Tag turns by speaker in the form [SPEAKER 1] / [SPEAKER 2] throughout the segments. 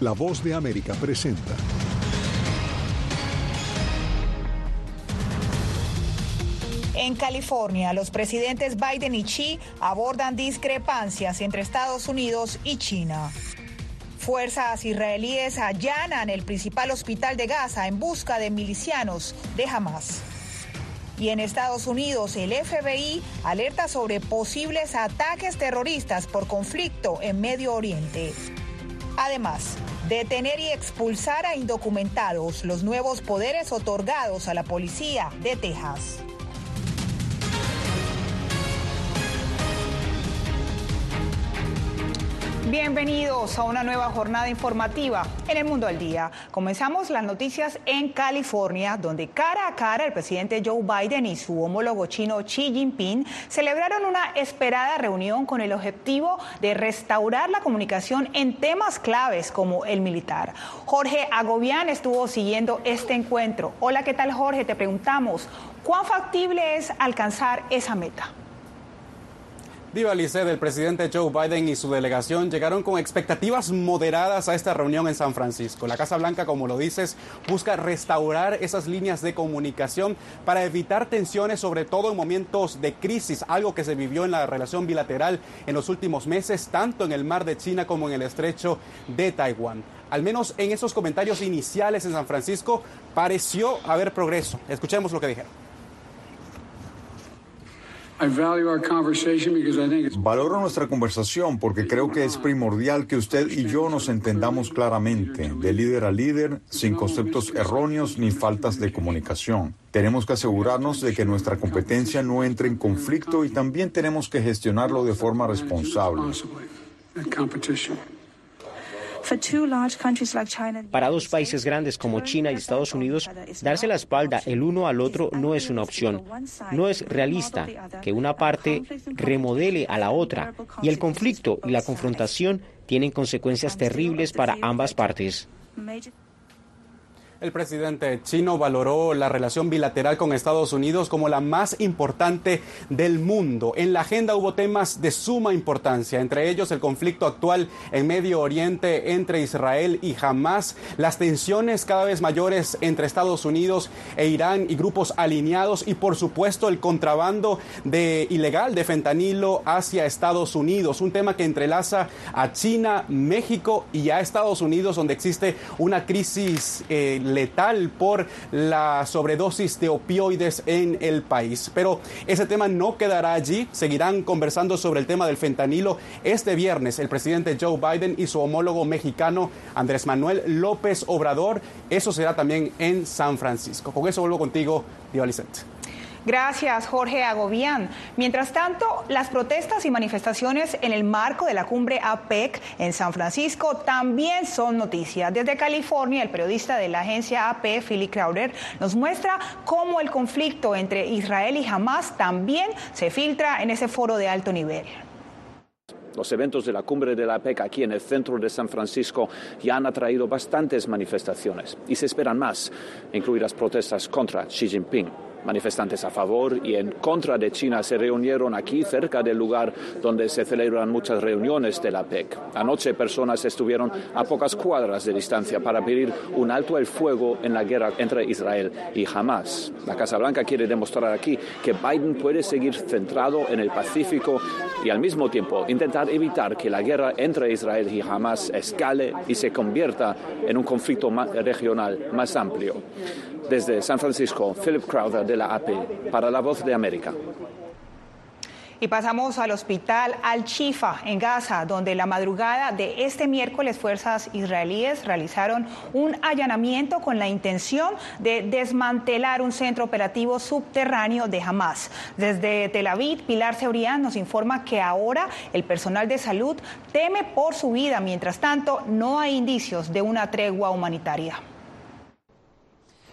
[SPEAKER 1] La voz de América presenta.
[SPEAKER 2] En California, los presidentes Biden y Xi abordan discrepancias entre Estados Unidos y China. Fuerzas israelíes allanan el principal hospital de Gaza en busca de milicianos de Hamas. Y en Estados Unidos, el FBI alerta sobre posibles ataques terroristas por conflicto en Medio Oriente. Además, detener y expulsar a indocumentados, los nuevos poderes otorgados a la policía de Texas. Bienvenidos a una nueva jornada informativa en el Mundo al Día. Comenzamos las noticias en California, donde cara a cara el presidente Joe Biden y su homólogo chino Xi Jinping celebraron una esperada reunión con el objetivo de restaurar la comunicación en temas claves como el militar. Jorge Agobián estuvo siguiendo este encuentro. Hola, ¿qué tal Jorge? Te preguntamos, ¿cuán factible es alcanzar esa meta?
[SPEAKER 3] Diva Liced, el presidente Joe Biden y su delegación llegaron con expectativas moderadas a esta reunión en San Francisco. La Casa Blanca, como lo dices, busca restaurar esas líneas de comunicación para evitar tensiones, sobre todo en momentos de crisis, algo que se vivió en la relación bilateral en los últimos meses, tanto en el mar de China como en el estrecho de Taiwán. Al menos en esos comentarios iniciales en San Francisco pareció haber progreso. Escuchemos lo que dijeron.
[SPEAKER 4] Valoro nuestra conversación porque creo que es primordial que usted y yo nos entendamos claramente, de líder a líder, sin conceptos erróneos ni faltas de comunicación. Tenemos que asegurarnos de que nuestra competencia no entre en conflicto y también tenemos que gestionarlo de forma responsable.
[SPEAKER 5] Para dos países grandes como China y Estados Unidos, darse la espalda el uno al otro no es una opción. No es realista que una parte remodele a la otra. y el conflicto y la confrontación tienen consecuencias terribles para ambas partes.
[SPEAKER 3] El presidente chino valoró la relación bilateral con Estados Unidos como la más importante del mundo. En la agenda hubo temas de suma importancia, entre ellos el conflicto actual en Medio Oriente entre Israel y Hamas, las tensiones cada vez mayores entre Estados Unidos e Irán y grupos alineados y por supuesto el contrabando de ilegal de fentanilo hacia Estados Unidos, un tema que entrelaza a China, México y a Estados Unidos donde existe una crisis eh, letal por la sobredosis de opioides en el país. Pero ese tema no quedará allí. Seguirán conversando sobre el tema del fentanilo. Este viernes el presidente Joe Biden y su homólogo mexicano Andrés Manuel López Obrador. Eso será también en San Francisco. Con eso vuelvo contigo, Diva
[SPEAKER 2] Gracias, Jorge Agobián. Mientras tanto, las protestas y manifestaciones en el marco de la cumbre APEC en San Francisco también son noticias. Desde California, el periodista de la agencia AP, Philip Crowder, nos muestra cómo el conflicto entre Israel y Hamas también se filtra en ese foro de alto nivel.
[SPEAKER 6] Los eventos de la cumbre de la APEC aquí en el centro de San Francisco ya han atraído bastantes manifestaciones y se esperan más, incluidas protestas contra Xi Jinping. Manifestantes a favor y en contra de China se reunieron aquí cerca del lugar donde se celebran muchas reuniones de la PEC. Anoche personas estuvieron a pocas cuadras de distancia para pedir un alto el fuego en la guerra entre Israel y Hamas. La Casa Blanca quiere demostrar aquí que Biden puede seguir centrado en el Pacífico y al mismo tiempo intentar evitar que la guerra entre Israel y Hamas escale y se convierta en un conflicto regional más amplio. Desde San Francisco, Philip Crowder de la AP para La Voz de América.
[SPEAKER 2] Y pasamos al hospital Al-Shifa en Gaza, donde la madrugada de este miércoles fuerzas israelíes realizaron un allanamiento con la intención de desmantelar un centro operativo subterráneo de Hamas. Desde Tel Aviv, Pilar Seurián nos informa que ahora el personal de salud teme por su vida. Mientras tanto, no hay indicios de una tregua humanitaria.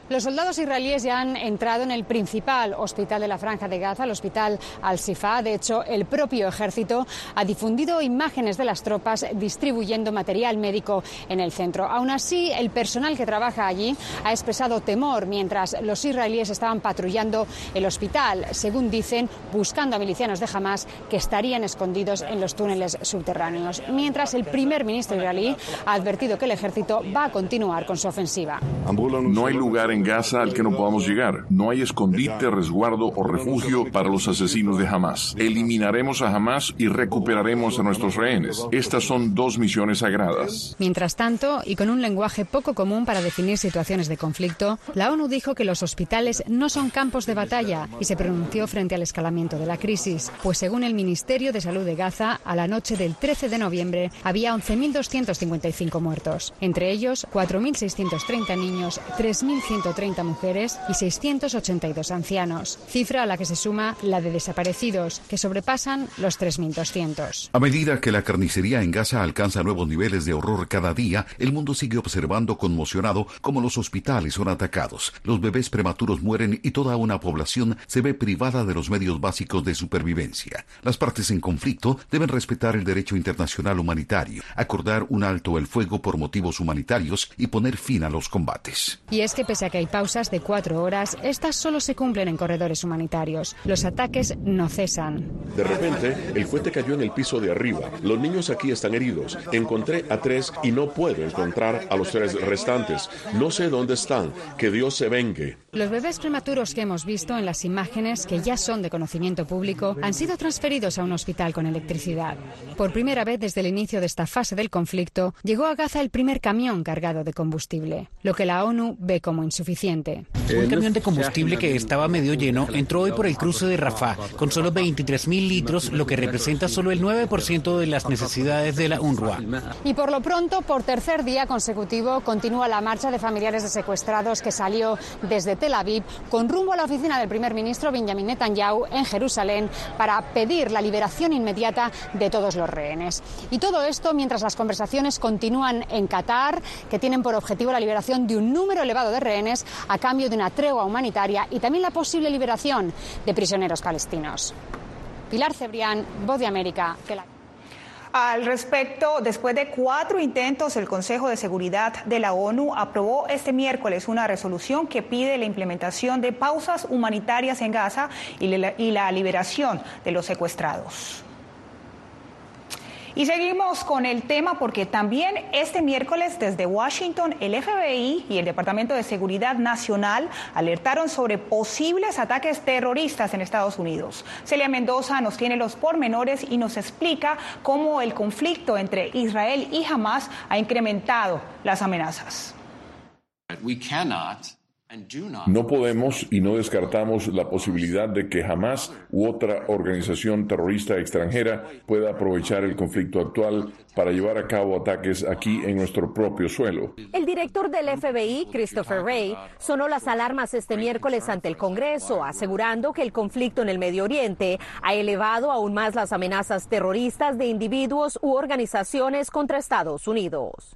[SPEAKER 7] Los soldados israelíes ya han entrado en el principal hospital de la Franja de Gaza, el hospital Al-Sifa. De hecho, el propio ejército ha difundido imágenes de las tropas distribuyendo material médico en el centro. Aún así, el personal que trabaja allí ha expresado temor mientras los israelíes estaban patrullando el hospital, según dicen, buscando a milicianos de Hamas que estarían escondidos en los túneles subterráneos. Mientras el primer ministro israelí ha advertido que el ejército va a continuar con su ofensiva.
[SPEAKER 8] No hay lugar en Gaza al que no podamos llegar. No hay escondite, resguardo o refugio para los asesinos de Hamas. Eliminaremos a Hamas y recuperaremos a nuestros rehenes. Estas son dos misiones sagradas.
[SPEAKER 7] Mientras tanto, y con un lenguaje poco común para definir situaciones de conflicto, la ONU dijo que los hospitales no son campos de batalla y se pronunció frente al escalamiento de la crisis, pues según el Ministerio de Salud de Gaza, a la noche del 13 de noviembre había 11.255 muertos, entre ellos 4.630 niños, 3.100 130 mujeres y 682 ancianos, cifra a la que se suma la de desaparecidos, que sobrepasan los 3.200.
[SPEAKER 9] A medida que la carnicería en Gaza alcanza nuevos niveles de horror cada día, el mundo sigue observando conmocionado cómo los hospitales son atacados, los bebés prematuros mueren y toda una población se ve privada de los medios básicos de supervivencia. Las partes en conflicto deben respetar el derecho internacional humanitario, acordar un alto el fuego por motivos humanitarios y poner fin a los combates.
[SPEAKER 7] Y es que pese a que hay pausas de cuatro horas, estas solo se cumplen en corredores humanitarios. Los ataques no cesan.
[SPEAKER 10] De repente, el fuete cayó en el piso de arriba. Los niños aquí están heridos. Encontré a tres y no puedo encontrar a los tres restantes. No sé dónde están. Que Dios se vengue.
[SPEAKER 7] Los bebés prematuros que hemos visto en las imágenes, que ya son de conocimiento público, han sido transferidos a un hospital con electricidad. Por primera vez desde el inicio de esta fase del conflicto, llegó a Gaza el primer camión cargado de combustible, lo que la ONU ve como insuficiente.
[SPEAKER 11] Un camión de combustible que estaba medio lleno entró hoy por el cruce de Rafah con solo 23 mil litros, lo que representa solo el 9% de las necesidades de la UNRWA.
[SPEAKER 7] Y por lo pronto, por tercer día consecutivo, continúa la marcha de familiares de secuestrados que salió desde Tel Aviv con rumbo a la oficina del primer ministro Benjamin Netanyahu en Jerusalén para pedir la liberación inmediata de todos los rehenes. Y todo esto mientras las conversaciones continúan en Qatar, que tienen por objetivo la liberación de un número elevado de rehenes a cambio de una tregua humanitaria y también la posible liberación de prisioneros palestinos. Pilar Cebrián, Voz de América.
[SPEAKER 2] Al respecto, después de cuatro intentos, el Consejo de Seguridad de la ONU aprobó este miércoles una resolución que pide la implementación de pausas humanitarias en Gaza y la liberación de los secuestrados. Y seguimos con el tema porque también este miércoles desde Washington el FBI y el Departamento de Seguridad Nacional alertaron sobre posibles ataques terroristas en Estados Unidos. Celia Mendoza nos tiene los pormenores y nos explica cómo el conflicto entre Israel y Hamas ha incrementado las amenazas.
[SPEAKER 8] No podemos y no descartamos la posibilidad de que jamás u otra organización terrorista extranjera pueda aprovechar el conflicto actual para llevar a cabo ataques aquí en nuestro propio suelo.
[SPEAKER 12] El director del FBI, Christopher Wray, sonó las alarmas este miércoles ante el Congreso, asegurando que el conflicto en el Medio Oriente ha elevado aún más las amenazas terroristas de individuos u organizaciones contra Estados Unidos.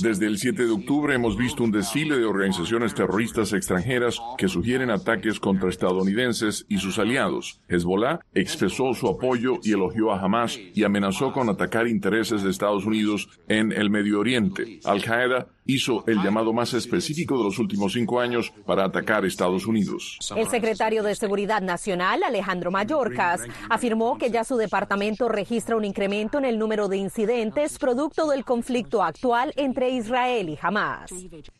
[SPEAKER 8] Desde el 7 de octubre hemos visto un desfile de organizaciones terroristas extranjeras que sugieren ataques contra estadounidenses y sus aliados. Hezbollah expresó su apoyo y elogió a Hamas y amenazó con atacar intereses de Estados Unidos en el Medio Oriente. Al-Qaeda hizo el llamado más específico de los últimos cinco años para atacar Estados Unidos.
[SPEAKER 12] El secretario de Seguridad Nacional, Alejandro Mayorkas, afirmó que ya su departamento registra un incremento en el número de incidentes producto del conflicto actual entre Israel y Hamas.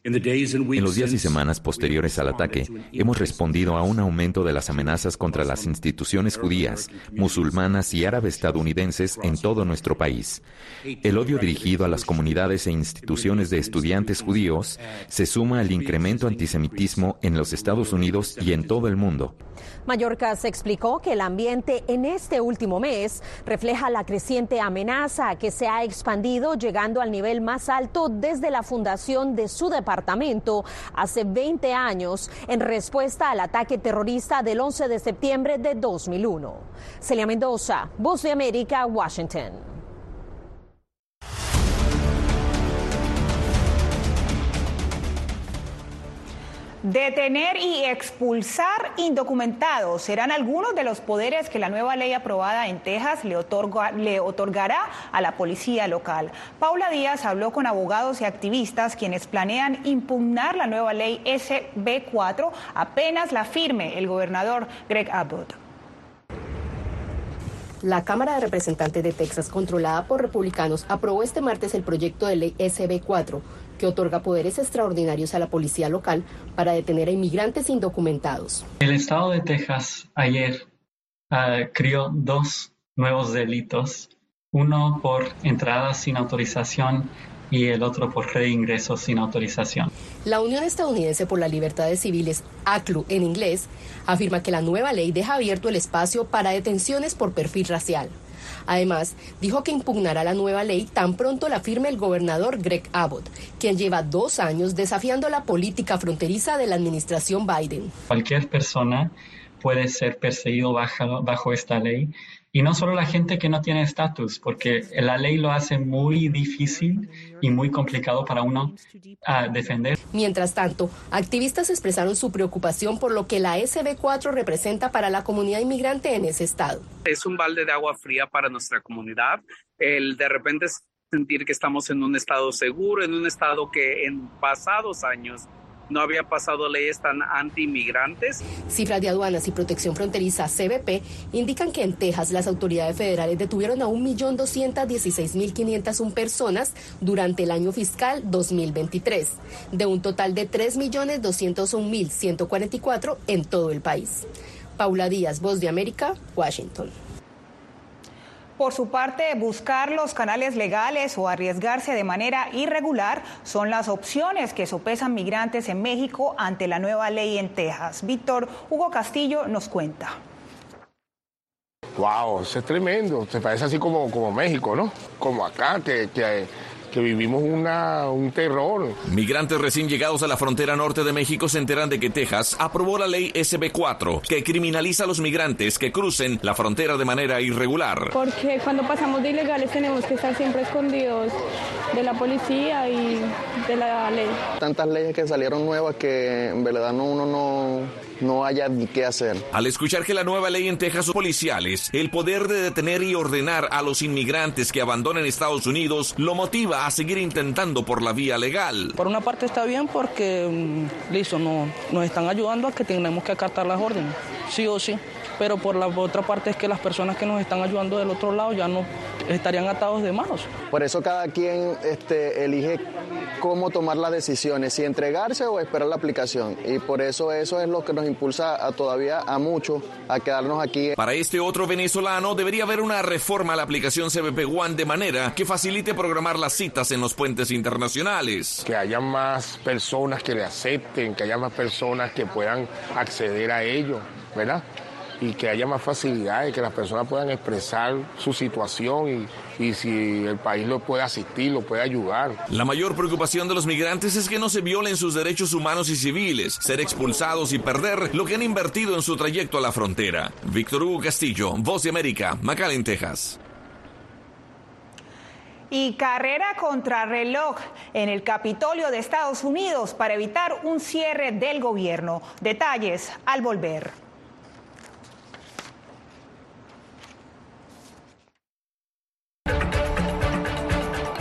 [SPEAKER 13] En los días y semanas posteriores al ataque, hemos respondido a un aumento de las amenazas contra las instituciones judías, musulmanas y árabes estadounidenses en todo nuestro país. El odio dirigido a las comunidades e instituciones de estudiantes judíos se suma al incremento antisemitismo en los Estados Unidos y en todo el mundo.
[SPEAKER 12] Mallorca se explicó que el ambiente en este último mes refleja la creciente amenaza que se ha expandido llegando al nivel más alto desde la fundación de su departamento hace 20 años en respuesta al ataque terrorista del 11 de septiembre de 2001. Celia Mendoza, Voz de América, Washington.
[SPEAKER 2] Detener y expulsar indocumentados serán algunos de los poderes que la nueva ley aprobada en Texas le, le, otorgará a la policía local. Paula Díaz habló con abogados y activistas quienes planean impugnar la nueva ley SB4 apenas la firme el gobernador Greg Abbott.
[SPEAKER 14] La Cámara de Representantes de Texas, controlada por republicanos, aprobó este martes el proyecto de ley SB4 que otorga poderes extraordinarios a la policía local para detener a inmigrantes indocumentados.
[SPEAKER 15] El estado de Texas ayer uh, crió dos nuevos delitos, uno por entrada sin autorización y el otro por reingreso sin autorización.
[SPEAKER 14] La Unión Estadounidense por las Libertades Civiles, ACLU en inglés, afirma que la nueva ley deja abierto el espacio para detenciones por perfil racial. Además, dijo que impugnará la nueva ley tan pronto la firme el gobernador Greg Abbott, quien lleva dos años desafiando la política fronteriza de la administración Biden.
[SPEAKER 15] Cualquier persona puede ser perseguido bajo, bajo esta ley y no solo la gente que no tiene estatus, porque la ley lo hace muy difícil y muy complicado para uno uh, defender.
[SPEAKER 14] Mientras tanto, activistas expresaron su preocupación por lo que la SB4 representa para la comunidad inmigrante en ese estado.
[SPEAKER 16] Es un balde de agua fría para nuestra comunidad. El de repente sentir que estamos en un estado seguro, en un estado que en pasados años no había pasado leyes tan anti-inmigrantes.
[SPEAKER 14] Cifras de aduanas y protección fronteriza CBP indican que en Texas las autoridades federales detuvieron a 1.216.501 personas durante el año fiscal 2023, de un total de 3.201.144 en todo el país. Paula Díaz, Voz de América, Washington.
[SPEAKER 2] Por su parte, buscar los canales legales o arriesgarse de manera irregular son las opciones que sopesan migrantes en México ante la nueva ley en Texas. Víctor Hugo Castillo nos cuenta.
[SPEAKER 17] Wow, eso es tremendo. Se parece así como, como México, ¿no? Como acá, que, que vivimos una, un terror.
[SPEAKER 18] Migrantes recién llegados a la frontera norte de México se enteran de que Texas aprobó la ley SB4, que criminaliza a los migrantes que crucen la frontera de manera irregular.
[SPEAKER 19] Porque cuando pasamos de ilegales tenemos que estar siempre escondidos de la policía y de la ley.
[SPEAKER 20] Tantas leyes que salieron nuevas que en verdad no, uno no, no haya ni qué hacer.
[SPEAKER 18] Al escuchar que la nueva ley en Texas policiales, el poder de detener y ordenar a los inmigrantes que abandonen Estados Unidos lo motiva a seguir intentando por la vía legal.
[SPEAKER 21] Por una parte está bien porque, mm, listo, no, nos están ayudando a que tenemos que acatar las órdenes, sí o sí pero por la otra parte es que las personas que nos están ayudando del otro lado ya no estarían atados de manos.
[SPEAKER 20] Por eso cada quien este, elige cómo tomar las decisiones, si entregarse o esperar la aplicación. Y por eso eso es lo que nos impulsa a todavía a muchos a quedarnos aquí.
[SPEAKER 18] Para este otro venezolano debería haber una reforma a la aplicación CBP One de manera que facilite programar las citas en los puentes internacionales.
[SPEAKER 17] Que haya más personas que le acepten, que haya más personas que puedan acceder a ello, ¿verdad? Y que haya más facilidades, que las personas puedan expresar su situación y, y, si el país lo puede asistir, lo puede ayudar.
[SPEAKER 18] La mayor preocupación de los migrantes es que no se violen sus derechos humanos y civiles, ser expulsados y perder lo que han invertido en su trayecto a la frontera. Víctor Hugo Castillo, Voz de América, McAllen, Texas.
[SPEAKER 2] Y carrera contra reloj en el Capitolio de Estados Unidos para evitar un cierre del gobierno. Detalles al volver.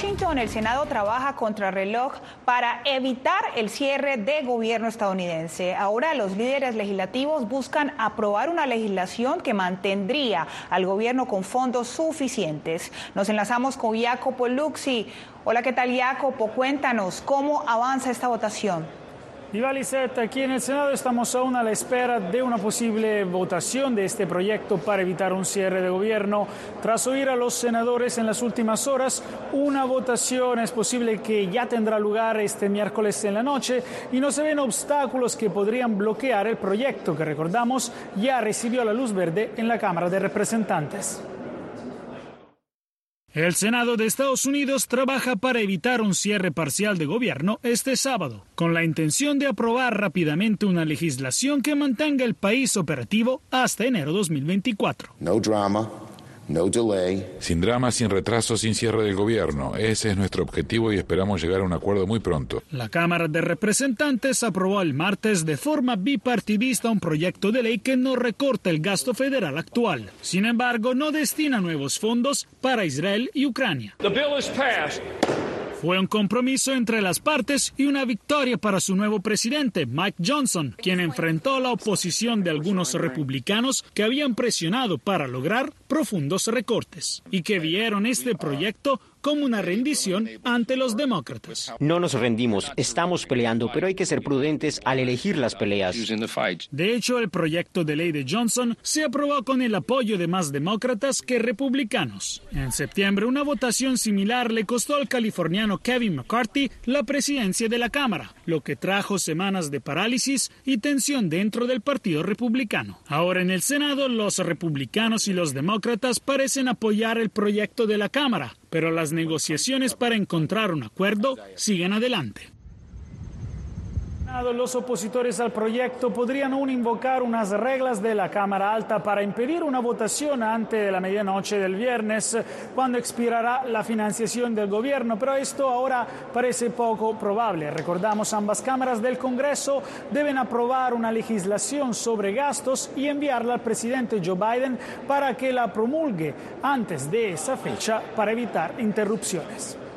[SPEAKER 2] Washington, el Senado trabaja contra reloj para evitar el cierre de gobierno estadounidense. Ahora los líderes legislativos buscan aprobar una legislación que mantendría al gobierno con fondos suficientes. Nos enlazamos con Jacopo Luxi. Hola, ¿qué tal, Jacopo? Cuéntanos cómo avanza esta votación.
[SPEAKER 22] Viva aquí en el Senado estamos aún a la espera de una posible votación de este proyecto para evitar un cierre de gobierno. Tras oír a los senadores en las últimas horas, una votación es posible que ya tendrá lugar este miércoles en la noche y no se ven obstáculos que podrían bloquear el proyecto que recordamos ya recibió la luz verde en la Cámara de Representantes. El Senado de Estados Unidos trabaja para evitar un cierre parcial de gobierno este sábado, con la intención de aprobar rápidamente una legislación que mantenga el país operativo hasta enero 2024.
[SPEAKER 23] No drama.
[SPEAKER 24] Sin drama, sin retraso, sin cierre del gobierno. Ese es nuestro objetivo y esperamos llegar a un acuerdo muy pronto.
[SPEAKER 22] La Cámara de Representantes aprobó el martes de forma bipartidista un proyecto de ley que no recorta el gasto federal actual. Sin embargo, no destina nuevos fondos para Israel y Ucrania. Fue un compromiso entre las partes y una victoria para su nuevo presidente, Mike Johnson, quien enfrentó la oposición de algunos republicanos que habían presionado para lograr profundos recortes y que vieron este proyecto como una rendición ante los demócratas.
[SPEAKER 25] No nos rendimos, estamos peleando, pero hay que ser prudentes al elegir las peleas.
[SPEAKER 22] De hecho, el proyecto de ley de Johnson se aprobó con el apoyo de más demócratas que republicanos. En septiembre, una votación similar le costó al californiano Kevin McCarthy la presidencia de la Cámara, lo que trajo semanas de parálisis y tensión dentro del Partido Republicano. Ahora en el Senado, los republicanos y los demócratas parecen apoyar el proyecto de la Cámara, pero las negociaciones para encontrar un acuerdo siguen adelante. Los opositores al proyecto podrían aún invocar unas reglas de la Cámara Alta para impedir una votación antes de la medianoche del viernes, cuando expirará la financiación del gobierno, pero esto ahora parece poco probable. Recordamos, ambas cámaras del Congreso deben aprobar una legislación sobre gastos y enviarla al presidente Joe Biden para que la promulgue antes de esa fecha para evitar interrupciones.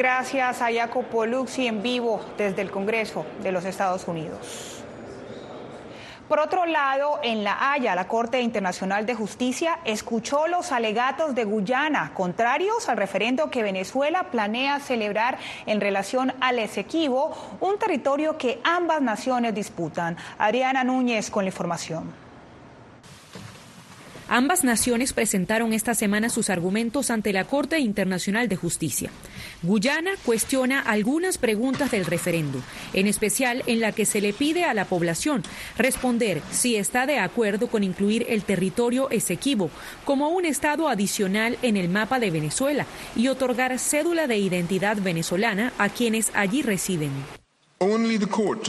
[SPEAKER 2] Gracias a Jacopo Luxi en vivo desde el Congreso de los Estados Unidos. Por otro lado, en La Haya, la Corte Internacional de Justicia escuchó los alegatos de Guyana, contrarios al referendo que Venezuela planea celebrar en relación al Esequibo, un territorio que ambas naciones disputan. Ariana Núñez con la información.
[SPEAKER 26] Ambas naciones presentaron esta semana sus argumentos ante la Corte Internacional de Justicia. Guyana cuestiona algunas preguntas del referendo, en especial en la que se le pide a la población responder si está de acuerdo con incluir el territorio Esequibo como un estado adicional en el mapa de Venezuela y otorgar cédula de identidad venezolana a quienes allí residen.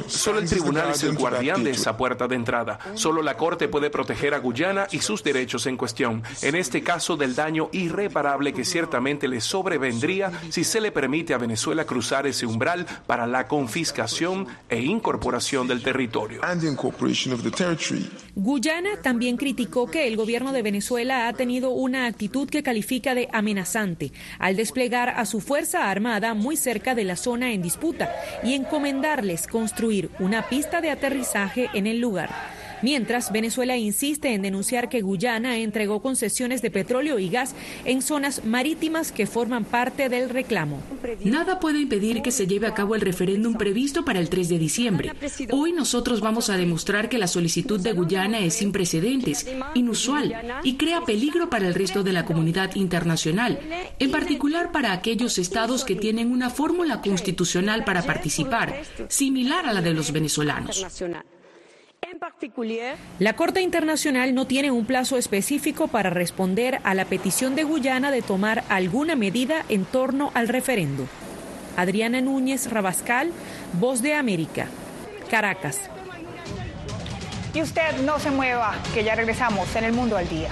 [SPEAKER 27] Solo el tribunal es el guardián de esa puerta de entrada. Solo la Corte puede proteger a Guyana y sus derechos en cuestión, en este caso del daño irreparable que ciertamente le sobrevendría si se le permite a Venezuela cruzar ese umbral para la confiscación e incorporación del territorio.
[SPEAKER 26] Guyana también criticó que el gobierno de Venezuela ha tenido una actitud que califica de amenazante al desplegar a su fuerza armada muy cerca de la zona en disputa y encomendar darles construir una pista de aterrizaje en el lugar. Mientras, Venezuela insiste en denunciar que Guyana entregó concesiones de petróleo y gas en zonas marítimas que forman parte del reclamo.
[SPEAKER 28] Nada puede impedir que se lleve a cabo el referéndum previsto para el 3 de diciembre. Hoy nosotros vamos a demostrar que la solicitud de Guyana es sin precedentes, inusual y crea peligro para el resto de la comunidad internacional, en particular para aquellos estados que tienen una fórmula constitucional para participar, similar a la de los venezolanos.
[SPEAKER 26] La Corte Internacional no tiene un plazo específico para responder a la petición de Guyana de tomar alguna medida en torno al referendo. Adriana Núñez Rabascal, Voz de América, Caracas.
[SPEAKER 2] Y usted no se mueva, que ya regresamos en el mundo al día.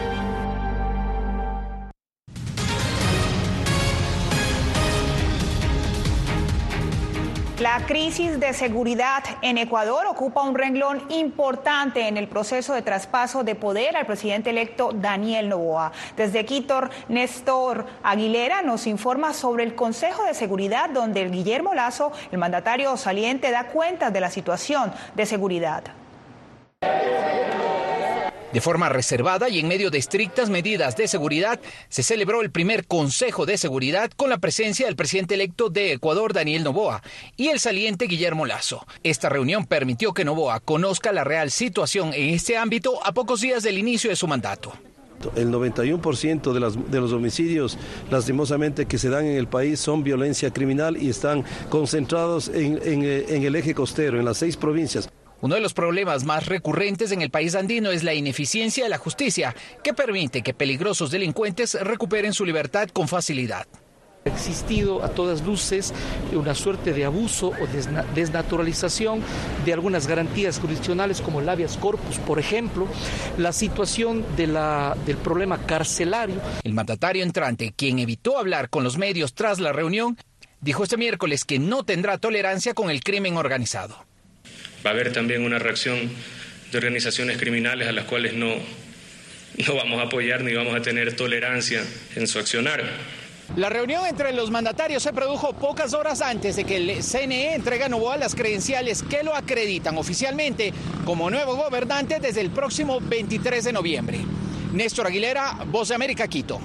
[SPEAKER 2] La crisis de seguridad en Ecuador ocupa un renglón importante en el proceso de traspaso de poder al presidente electo Daniel Novoa. Desde Quito, Néstor Aguilera nos informa sobre el Consejo de Seguridad donde el Guillermo Lazo, el mandatario saliente, da cuenta de la situación de seguridad.
[SPEAKER 29] De forma reservada y en medio de estrictas medidas de seguridad, se celebró el primer Consejo de Seguridad con la presencia del presidente electo de Ecuador, Daniel Novoa, y el saliente Guillermo Lazo. Esta reunión permitió que Novoa conozca la real situación en este ámbito a pocos días del inicio de su mandato.
[SPEAKER 30] El 91% de, de los homicidios, lastimosamente, que se dan en el país son violencia criminal y están concentrados en, en el eje costero, en las seis provincias.
[SPEAKER 29] Uno de los problemas más recurrentes en el país andino es la ineficiencia de la justicia, que permite que peligrosos delincuentes recuperen su libertad con facilidad.
[SPEAKER 31] Ha existido a todas luces una suerte de abuso o desnaturalización de algunas garantías jurisdiccionales como el habeas corpus, por ejemplo, la situación de la, del problema carcelario.
[SPEAKER 29] El mandatario entrante, quien evitó hablar con los medios tras la reunión, dijo este miércoles que no tendrá tolerancia con el crimen organizado.
[SPEAKER 32] Va a haber también una reacción de organizaciones criminales a las cuales no, no vamos a apoyar ni vamos a tener tolerancia en su accionar.
[SPEAKER 29] La reunión entre los mandatarios se produjo pocas horas antes de que el CNE entregue a Novoa las credenciales que lo acreditan oficialmente como nuevo gobernante desde el próximo 23 de noviembre. Néstor Aguilera, Voz de América, Quito.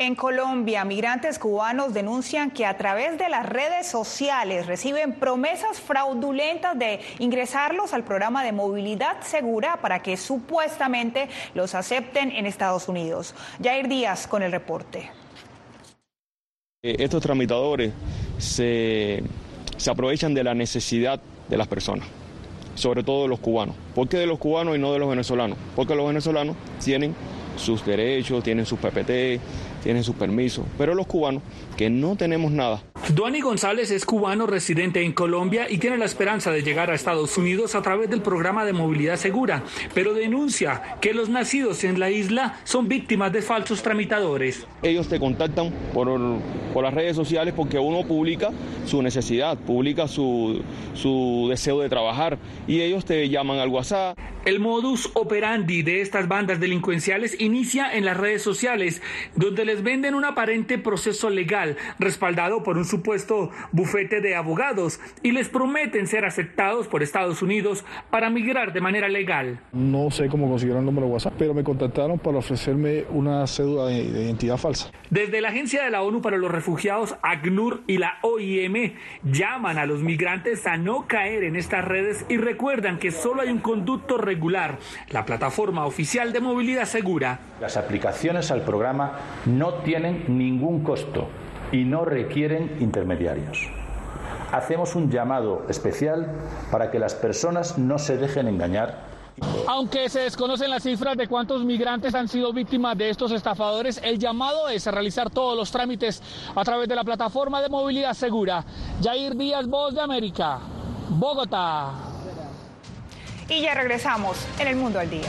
[SPEAKER 2] En Colombia, migrantes cubanos denuncian que a través de las redes sociales reciben promesas fraudulentas de ingresarlos al programa de movilidad segura para que supuestamente los acepten en Estados Unidos. Jair Díaz con el reporte.
[SPEAKER 33] Eh, estos tramitadores se, se aprovechan de la necesidad de las personas
[SPEAKER 34] sobre todo de los cubanos. ¿Por qué de los cubanos y no de los venezolanos? Porque los venezolanos tienen sus derechos, tienen sus PPT, tienen sus permisos, pero los cubanos que no tenemos nada.
[SPEAKER 33] Duani González es cubano residente en Colombia y tiene la esperanza de llegar a Estados Unidos a través del programa de movilidad segura, pero denuncia que los nacidos en la isla son víctimas de falsos tramitadores.
[SPEAKER 34] Ellos te contactan por, por las redes sociales porque uno publica su necesidad, publica su, su deseo de trabajar y ellos te llaman al WhatsApp.
[SPEAKER 33] El modus operandi de estas bandas delincuenciales inicia en las redes sociales, donde les venden un aparente proceso legal respaldado por un supuesto bufete de abogados y les prometen ser aceptados por Estados Unidos para migrar de manera legal.
[SPEAKER 35] No sé cómo consiguieron el número de WhatsApp, pero me contactaron para ofrecerme una cédula de identidad falsa.
[SPEAKER 33] Desde la Agencia de la ONU para los Refugiados, ACNUR y la OIM llaman a los migrantes a no caer en estas redes y recuerdan que solo hay un conducto regular, la plataforma oficial de movilidad segura.
[SPEAKER 36] Las aplicaciones al programa no tienen ningún costo y no requieren intermediarios. Hacemos un llamado especial para que las personas no se dejen engañar
[SPEAKER 33] aunque se desconocen las cifras de cuántos migrantes han sido víctimas de estos estafadores, el llamado es a realizar todos los trámites a través de la plataforma de movilidad segura. Jair Díaz, Voz de América, Bogotá.
[SPEAKER 2] Y ya regresamos en el Mundo al Día.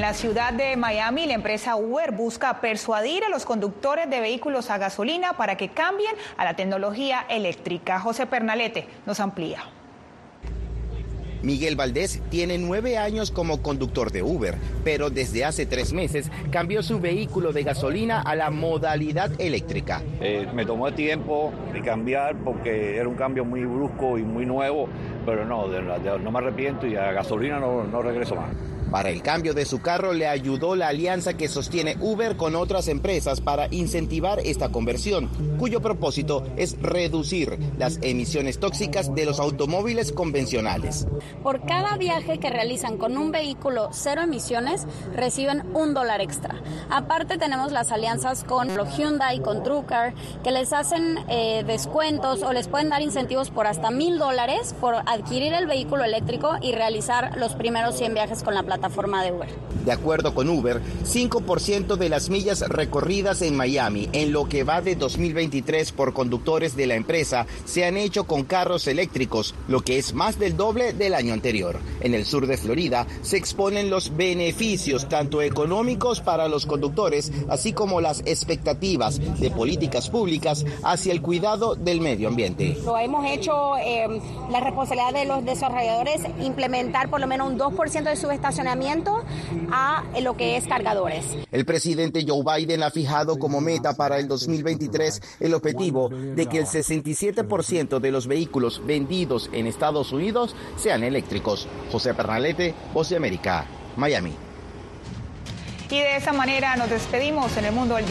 [SPEAKER 2] La ciudad de Miami, la empresa Uber busca persuadir a los conductores de vehículos a gasolina para que cambien a la tecnología eléctrica. José Pernalete nos amplía.
[SPEAKER 37] Miguel Valdés tiene nueve años como conductor de Uber, pero desde hace tres meses cambió su vehículo de gasolina a la modalidad eléctrica.
[SPEAKER 38] Eh, me tomó tiempo de cambiar porque era un cambio muy brusco y muy nuevo, pero no, no me arrepiento y a gasolina no, no regreso más.
[SPEAKER 37] Para el cambio de su carro le ayudó la alianza que sostiene Uber con otras empresas para incentivar esta conversión, cuyo propósito es reducir las emisiones tóxicas de los automóviles convencionales.
[SPEAKER 39] Por cada viaje que realizan con un vehículo cero emisiones, reciben un dólar extra. Aparte tenemos las alianzas con Hyundai, con TrueCar, que les hacen eh, descuentos o les pueden dar incentivos por hasta mil dólares por adquirir el vehículo eléctrico y realizar los primeros 100 viajes con la plataforma plataforma de Uber.
[SPEAKER 37] De acuerdo con Uber, 5% de las millas recorridas en Miami en lo que va de 2023 por conductores de la empresa se han hecho con carros eléctricos, lo que es más del doble del año anterior. En el sur de Florida se exponen los beneficios tanto económicos para los conductores, así como las expectativas de políticas públicas hacia el cuidado del medio ambiente.
[SPEAKER 40] Lo hemos hecho eh, la responsabilidad de los desarrolladores implementar por lo menos un 2% de su estacionamiento a lo que es cargadores.
[SPEAKER 37] El presidente Joe Biden ha fijado como meta para el 2023 el objetivo de que el 67% de los vehículos vendidos en Estados Unidos sean eléctricos. José Pernalete, Voz de América, Miami.
[SPEAKER 2] Y de esa manera nos despedimos en el mundo del